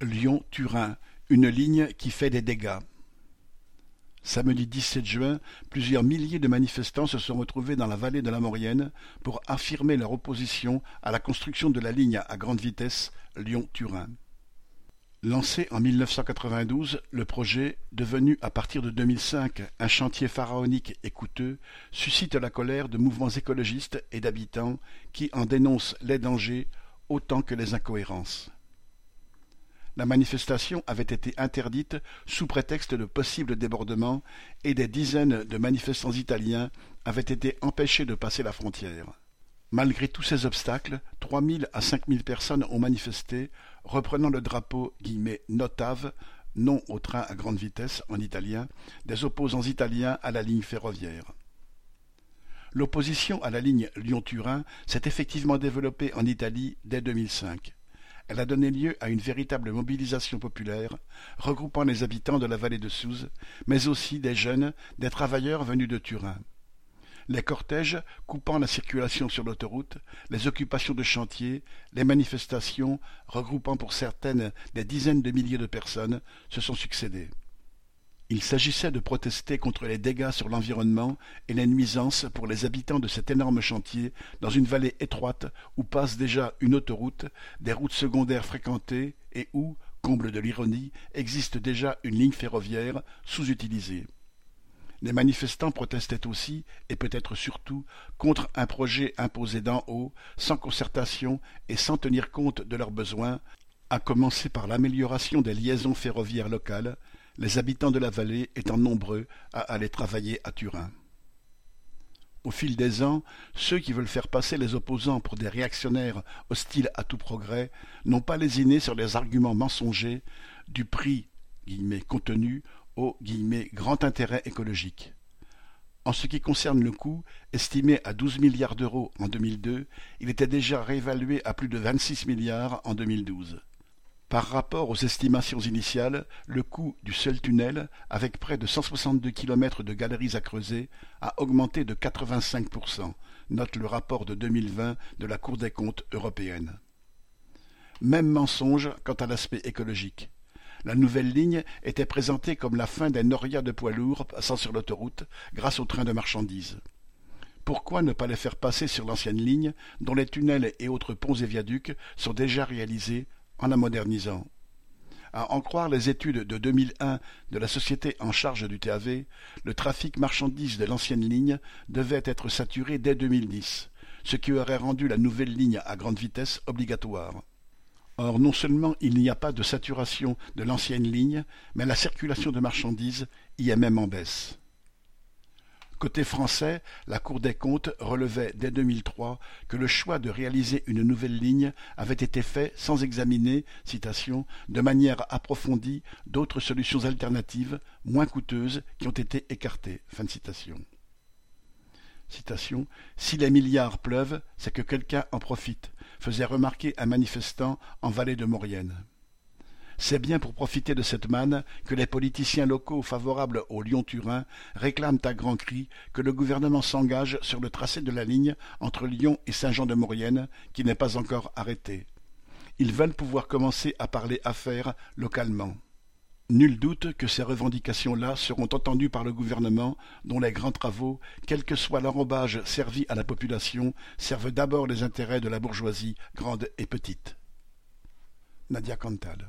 Lyon-Turin, une ligne qui fait des dégâts. Samedi 17 juin, plusieurs milliers de manifestants se sont retrouvés dans la vallée de la Maurienne pour affirmer leur opposition à la construction de la ligne à grande vitesse Lyon-Turin. Lancé en 1992, le projet, devenu à partir de 2005 un chantier pharaonique et coûteux, suscite la colère de mouvements écologistes et d'habitants qui en dénoncent les dangers autant que les incohérences. La manifestation avait été interdite sous prétexte de possibles débordements et des dizaines de manifestants italiens avaient été empêchés de passer la frontière. Malgré tous ces obstacles, trois mille à cinq mille personnes ont manifesté, reprenant le drapeau « notave » non au train à grande vitesse en italien, des opposants italiens à la ligne ferroviaire. L'opposition à la ligne Lyon-Turin s'est effectivement développée en Italie dès 2005. Elle a donné lieu à une véritable mobilisation populaire, regroupant les habitants de la vallée de Souze, mais aussi des jeunes, des travailleurs venus de Turin. Les cortèges coupant la circulation sur l'autoroute, les occupations de chantiers, les manifestations, regroupant pour certaines des dizaines de milliers de personnes, se sont succédés. Il s'agissait de protester contre les dégâts sur l'environnement et les nuisances pour les habitants de cet énorme chantier dans une vallée étroite où passe déjà une autoroute, des routes secondaires fréquentées et où, comble de l'ironie, existe déjà une ligne ferroviaire sous-utilisée. Les manifestants protestaient aussi, et peut-être surtout, contre un projet imposé d'en haut, sans concertation et sans tenir compte de leurs besoins, à commencer par l'amélioration des liaisons ferroviaires locales, les habitants de la vallée étant nombreux à aller travailler à Turin. Au fil des ans, ceux qui veulent faire passer les opposants pour des réactionnaires hostiles à tout progrès n'ont pas lésiné sur les arguments mensongers du prix contenu au grand intérêt écologique. En ce qui concerne le coût, estimé à douze milliards d'euros en 2002, il était déjà réévalué à plus de vingt-six milliards en 2012. Par rapport aux estimations initiales, le coût du seul tunnel, avec près de 162 kilomètres de galeries à creuser, a augmenté de 85%, note le rapport de 2020 de la Cour des comptes européenne. Même mensonge quant à l'aspect écologique. La nouvelle ligne était présentée comme la fin des norias de poids lourds passant sur l'autoroute grâce aux trains de marchandises. Pourquoi ne pas les faire passer sur l'ancienne ligne, dont les tunnels et autres ponts et viaducs sont déjà réalisés en la modernisant. À en croire les études de 2001 de la société en charge du TAV, le trafic marchandises de l'ancienne ligne devait être saturé dès 2010, ce qui aurait rendu la nouvelle ligne à grande vitesse obligatoire. Or, non seulement il n'y a pas de saturation de l'ancienne ligne, mais la circulation de marchandises y est même en baisse. Côté français, la Cour des comptes relevait dès 2003 que le choix de réaliser une nouvelle ligne avait été fait sans examiner, de manière approfondie d'autres solutions alternatives, moins coûteuses, qui ont été écartées. Si les milliards pleuvent, c'est que quelqu'un en profite, faisait remarquer un manifestant en vallée de Maurienne. C'est bien pour profiter de cette manne que les politiciens locaux favorables au Lyon-Turin réclament à grands cris que le gouvernement s'engage sur le tracé de la ligne entre Lyon et Saint-Jean-de-Maurienne, qui n'est pas encore arrêté. Ils veulent pouvoir commencer à parler affaires localement. Nul doute que ces revendications-là seront entendues par le gouvernement, dont les grands travaux, quel que soit l'enrobage servi à la population, servent d'abord les intérêts de la bourgeoisie grande et petite. Nadia Cantal